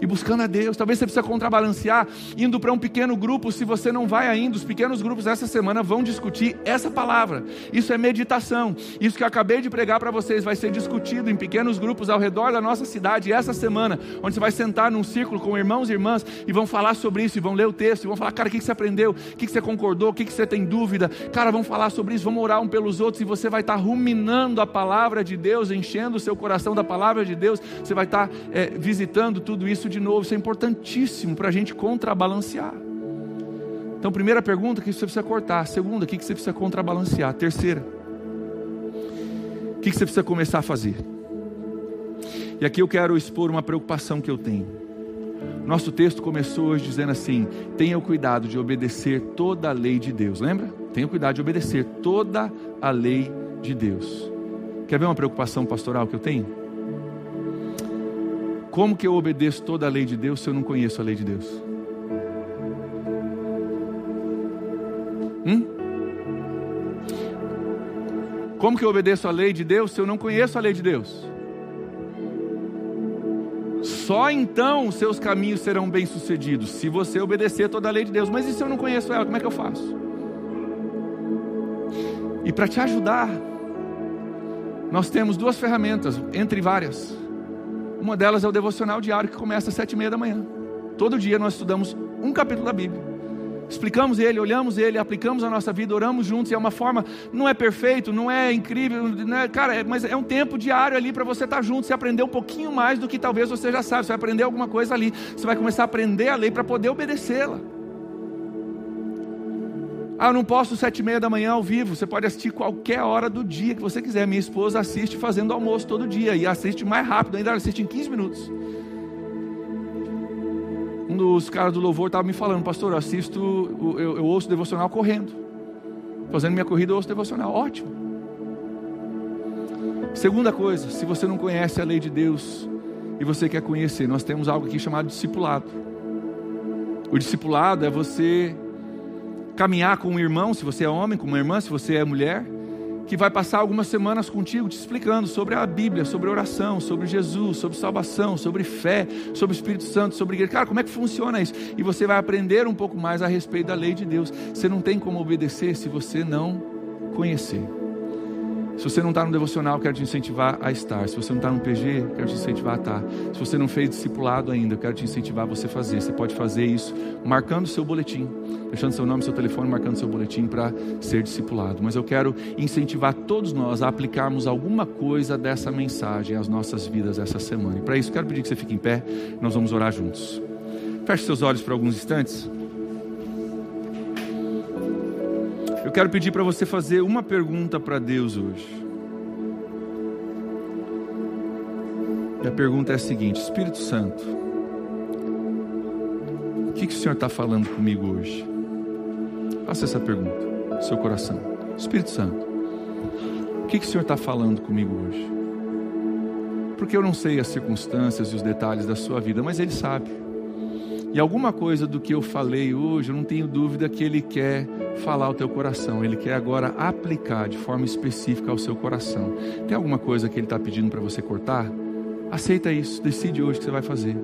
e buscando a Deus. Talvez você precisa contrabalancear indo para um pequeno grupo, se você não vai ainda. Os pequenos grupos essa semana vão discutir essa palavra. Isso é meditação. Isso que eu acabei de pregar para vocês vai ser discutido em pequenos grupos ao redor da nossa cidade essa semana, onde você vai sentar num círculo com irmãos e irmãs e vão falar sobre isso, e vão ler o texto, e vão falar, cara, o que você aprendeu? O que você concordou? O que você tem dúvida? Cara, vamos falar sobre isso, vamos orar um pelos outros, e você vai estar ruminando a palavra de Deus, enchendo o seu coração da palavra de Deus, você vai estar é, visitando tudo isso isso de novo, isso é importantíssimo para a gente contrabalancear. Então, primeira pergunta, o que você precisa cortar? Segunda, o que você precisa contrabalancear? Terceira, o que você precisa começar a fazer? E aqui eu quero expor uma preocupação que eu tenho. Nosso texto começou hoje dizendo assim: tenha o cuidado de obedecer toda a lei de Deus. Lembra? Tenha o cuidado de obedecer toda a lei de Deus. Quer ver uma preocupação pastoral que eu tenho? Como que eu obedeço toda a lei de Deus se eu não conheço a lei de Deus? Hum? Como que eu obedeço a lei de Deus se eu não conheço a lei de Deus? Só então os seus caminhos serão bem-sucedidos, se você obedecer toda a lei de Deus. Mas e se eu não conheço ela, como é que eu faço? E para te ajudar, nós temos duas ferramentas, entre várias. Uma delas é o devocional diário que começa às sete e meia da manhã. Todo dia nós estudamos um capítulo da Bíblia. Explicamos ele, olhamos ele, aplicamos a nossa vida, oramos juntos, e é uma forma, não é perfeito, não é incrível, não é, cara, é, mas é um tempo diário ali para você estar tá junto, você aprender um pouquinho mais do que talvez você já sabe, você vai aprender alguma coisa ali, você vai começar a aprender a lei para poder obedecê-la. Ah, eu não posso sete e meia da manhã ao vivo. Você pode assistir qualquer hora do dia que você quiser. Minha esposa assiste fazendo almoço todo dia e assiste mais rápido, ainda assiste em 15 minutos. Um dos caras do louvor estava me falando, pastor, eu assisto, eu, eu ouço devocional correndo. Fazendo minha corrida, eu ouço devocional. Ótimo. Segunda coisa, se você não conhece a lei de Deus e você quer conhecer, nós temos algo aqui chamado discipulado. O discipulado é você caminhar com um irmão, se você é homem, com uma irmã, se você é mulher, que vai passar algumas semanas contigo te explicando sobre a Bíblia, sobre oração, sobre Jesus, sobre salvação, sobre fé, sobre o Espírito Santo, sobre igreja. Cara, como é que funciona isso? E você vai aprender um pouco mais a respeito da lei de Deus. Você não tem como obedecer se você não conhecer. Se você não está no devocional, quero te incentivar a estar. Se você não está no PG, quero te incentivar a estar. Se você não fez discipulado ainda, quero te incentivar a você fazer. Você pode fazer isso marcando o seu boletim, deixando seu nome, seu telefone, marcando seu boletim para ser discipulado. Mas eu quero incentivar todos nós a aplicarmos alguma coisa dessa mensagem às nossas vidas essa semana. E para isso, quero pedir que você fique em pé. Nós vamos orar juntos. Feche seus olhos por alguns instantes. Eu quero pedir para você fazer uma pergunta para Deus hoje. E a pergunta é a seguinte: Espírito Santo, o que, que o Senhor está falando comigo hoje? Faça essa pergunta seu coração. Espírito Santo, o que, que o Senhor está falando comigo hoje? Porque eu não sei as circunstâncias e os detalhes da sua vida, mas Ele sabe. E alguma coisa do que eu falei hoje, eu não tenho dúvida que Ele quer falar ao teu coração, Ele quer agora aplicar de forma específica ao seu coração. Tem alguma coisa que Ele está pedindo para você cortar? Aceita isso, decide hoje o que você vai fazer.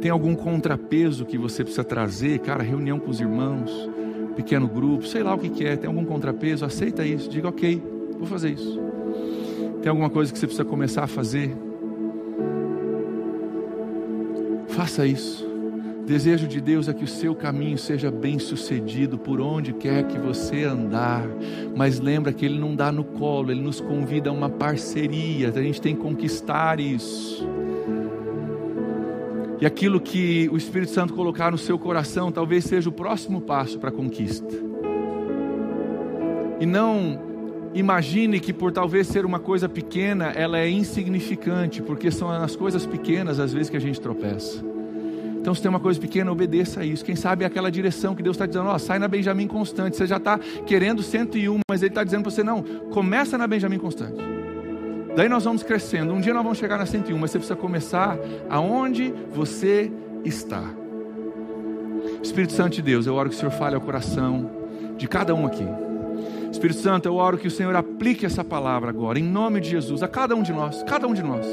Tem algum contrapeso que você precisa trazer? Cara, reunião com os irmãos, pequeno grupo, sei lá o que, que é. Tem algum contrapeso? Aceita isso, diga ok, vou fazer isso. Tem alguma coisa que você precisa começar a fazer? Faça isso. Desejo de Deus é que o seu caminho seja bem sucedido por onde quer que você andar. Mas lembra que Ele não dá no colo, Ele nos convida a uma parceria. A gente tem que conquistar isso. E aquilo que o Espírito Santo colocar no seu coração talvez seja o próximo passo para a conquista. E não imagine que por talvez ser uma coisa pequena, ela é insignificante, porque são nas coisas pequenas às vezes que a gente tropeça. Então, se tem uma coisa pequena, obedeça a isso. Quem sabe é aquela direção que Deus está dizendo: ó, sai na Benjamin Constante. Você já está querendo 101, mas Ele está dizendo para você: não, começa na Benjamin Constante. Daí nós vamos crescendo. Um dia nós vamos chegar na 101, mas você precisa começar aonde você está. Espírito Santo de Deus, eu oro que o Senhor fale ao coração de cada um aqui. Espírito Santo, eu oro que o Senhor aplique essa palavra agora, em nome de Jesus, a cada um de nós, cada um de nós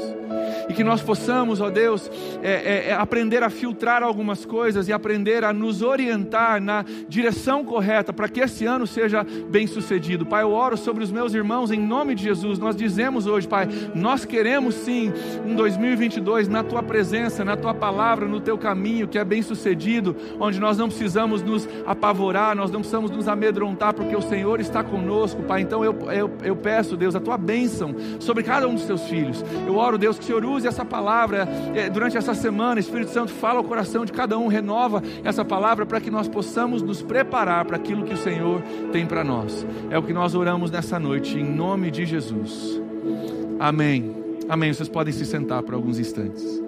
e que nós possamos, ó Deus, é, é, é, aprender a filtrar algumas coisas e aprender a nos orientar na direção correta para que esse ano seja bem sucedido. Pai, eu oro sobre os meus irmãos em nome de Jesus. Nós dizemos hoje, Pai, nós queremos sim um 2022 na tua presença, na tua palavra, no teu caminho que é bem sucedido, onde nós não precisamos nos apavorar, nós não precisamos nos amedrontar, porque o Senhor está conosco, Pai. Então eu, eu, eu peço, Deus, a tua bênção sobre cada um dos teus filhos. Eu oro, Deus, que o Senhor use essa palavra eh, durante essa semana. Espírito Santo, fala ao coração de cada um, renova essa palavra para que nós possamos nos preparar para aquilo que o Senhor tem para nós. É o que nós oramos nessa noite, em nome de Jesus. Amém. Amém. Vocês podem se sentar por alguns instantes.